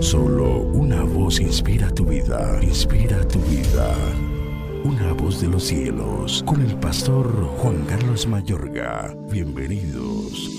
Solo una voz inspira tu vida, inspira tu vida. Una voz de los cielos, con el pastor Juan Carlos Mayorga. Bienvenidos.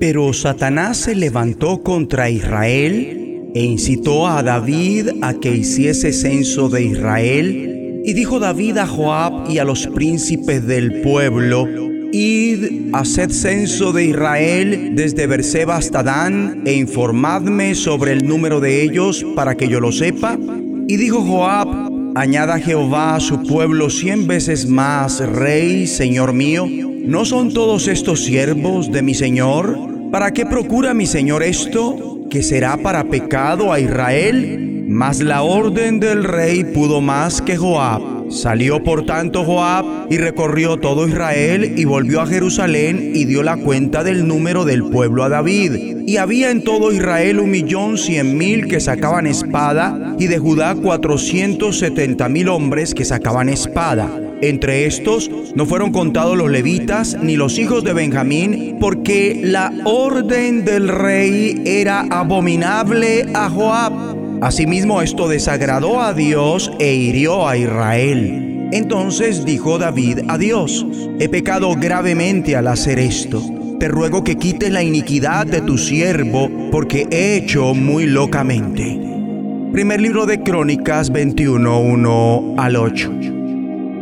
Pero Satanás se levantó contra Israel e incitó a David a que hiciese censo de Israel. Y dijo David a Joab y a los príncipes del pueblo, Id, haced censo de Israel desde Berseba hasta Dan, e informadme sobre el número de ellos para que yo lo sepa. Y dijo Joab, añada Jehová a su pueblo cien veces más, Rey, Señor mío. ¿No son todos estos siervos de mi Señor? ¿Para qué procura mi Señor esto? ¿Que será para pecado a Israel? Mas la orden del rey pudo más que Joab Salió por tanto Joab y recorrió todo Israel y volvió a Jerusalén y dio la cuenta del número del pueblo a David. Y había en todo Israel un millón cien mil que sacaban espada y de Judá cuatrocientos setenta mil hombres que sacaban espada. Entre estos no fueron contados los levitas ni los hijos de Benjamín, porque la orden del rey era abominable a Joab Asimismo esto desagradó a Dios e hirió a Israel. Entonces dijo David a Dios, he pecado gravemente al hacer esto. Te ruego que quites la iniquidad de tu siervo, porque he hecho muy locamente. Primer libro de Crónicas 21, 1 al 8.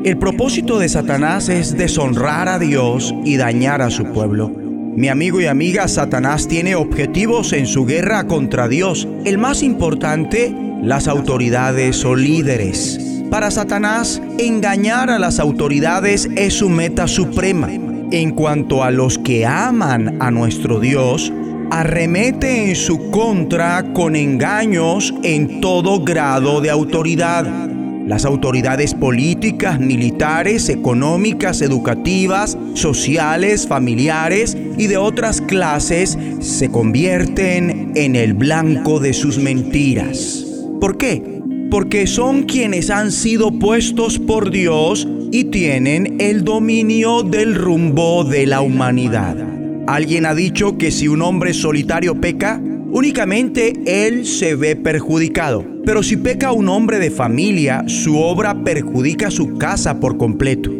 El propósito de Satanás es deshonrar a Dios y dañar a su pueblo. Mi amigo y amiga, Satanás tiene objetivos en su guerra contra Dios. El más importante, las autoridades o líderes. Para Satanás, engañar a las autoridades es su meta suprema. En cuanto a los que aman a nuestro Dios, arremete en su contra con engaños en todo grado de autoridad. Las autoridades políticas, militares, económicas, educativas, sociales, familiares y de otras clases se convierten en el blanco de sus mentiras. ¿Por qué? Porque son quienes han sido puestos por Dios y tienen el dominio del rumbo de la humanidad. Alguien ha dicho que si un hombre solitario peca, únicamente él se ve perjudicado. Pero si peca un hombre de familia, su obra perjudica su casa por completo.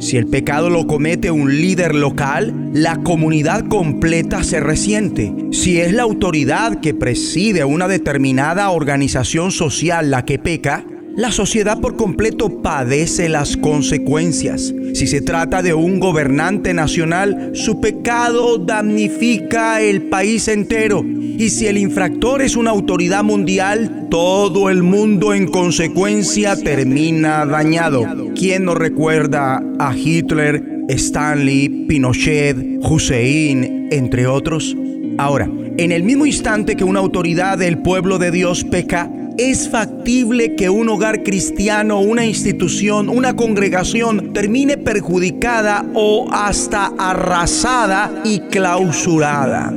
Si el pecado lo comete un líder local, la comunidad completa se resiente. Si es la autoridad que preside una determinada organización social la que peca, la sociedad por completo padece las consecuencias. Si se trata de un gobernante nacional, su pecado damnifica el país entero. Y si el infractor es una autoridad mundial, todo el mundo en consecuencia termina dañado. ¿Quién no recuerda a Hitler, Stanley, Pinochet, Hussein, entre otros? Ahora, en el mismo instante que una autoridad del pueblo de Dios peca, es factible que un hogar cristiano, una institución, una congregación termine perjudicada o hasta arrasada y clausurada.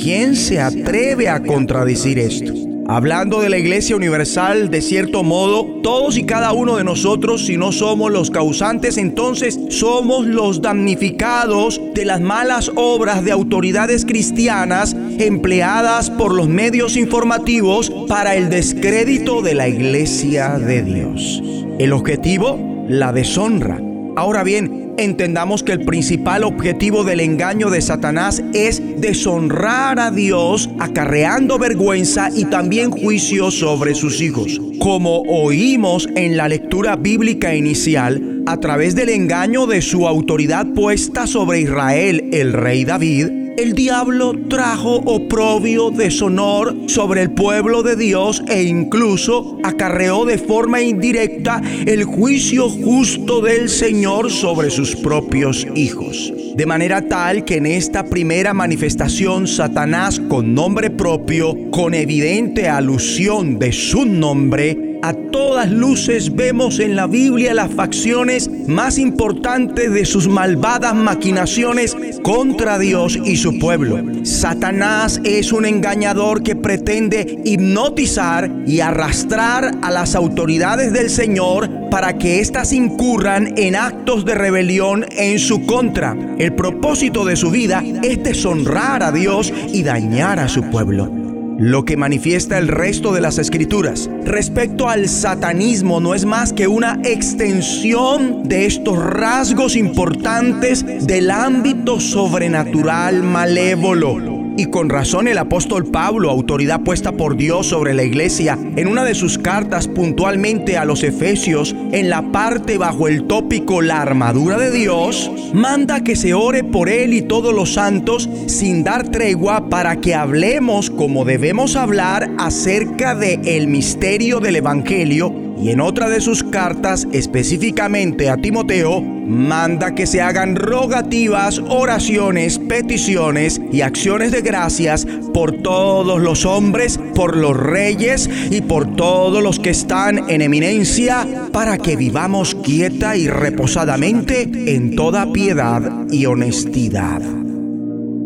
¿Quién se atreve a contradecir esto? Hablando de la Iglesia Universal, de cierto modo, todos y cada uno de nosotros, si no somos los causantes, entonces somos los damnificados de las malas obras de autoridades cristianas empleadas por los medios informativos para el descrédito de la Iglesia de Dios. El objetivo, la deshonra. Ahora bien, entendamos que el principal objetivo del engaño de Satanás es deshonrar a Dios, acarreando vergüenza y también juicio sobre sus hijos. Como oímos en la lectura bíblica inicial, a través del engaño de su autoridad puesta sobre Israel, el rey David, el diablo trajo oprobio, deshonor sobre el pueblo de Dios e incluso acarreó de forma indirecta el juicio justo del Señor sobre sus propios hijos. De manera tal que en esta primera manifestación Satanás con nombre propio, con evidente alusión de su nombre, a todas luces vemos en la Biblia las facciones más importantes de sus malvadas maquinaciones contra Dios y su pueblo. Satanás es un engañador que pretende hipnotizar y arrastrar a las autoridades del Señor para que éstas incurran en actos de rebelión en su contra. El propósito de su vida es deshonrar a Dios y dañar a su pueblo. Lo que manifiesta el resto de las escrituras. Respecto al satanismo, no es más que una extensión de estos rasgos importantes del ámbito sobrenatural malévolo. Y con razón el apóstol Pablo, autoridad puesta por Dios sobre la iglesia, en una de sus cartas puntualmente a los Efesios, en la parte bajo el tópico La armadura de Dios, manda que se ore por él y todos los santos sin dar tregua para que hablemos como debemos hablar acerca de el misterio del Evangelio y en otra de sus cartas, específicamente a Timoteo, manda que se hagan rogativas, oraciones, peticiones y acciones de gracias por todos los hombres, por los reyes y por todos los que están en eminencia, para que vivamos quieta y reposadamente en toda piedad y honestidad.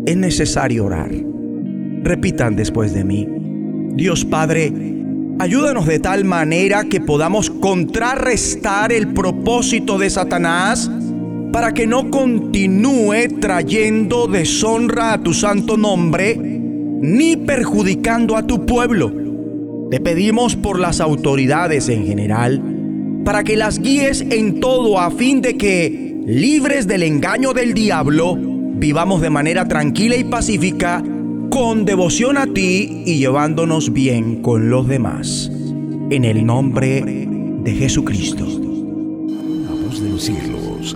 Es necesario orar. Repitan después de mí. Dios Padre, Ayúdanos de tal manera que podamos contrarrestar el propósito de Satanás para que no continúe trayendo deshonra a tu santo nombre ni perjudicando a tu pueblo. Te pedimos por las autoridades en general para que las guíes en todo a fin de que, libres del engaño del diablo, vivamos de manera tranquila y pacífica con devoción a ti y llevándonos bien con los demás. En el nombre de Jesucristo. Cielos,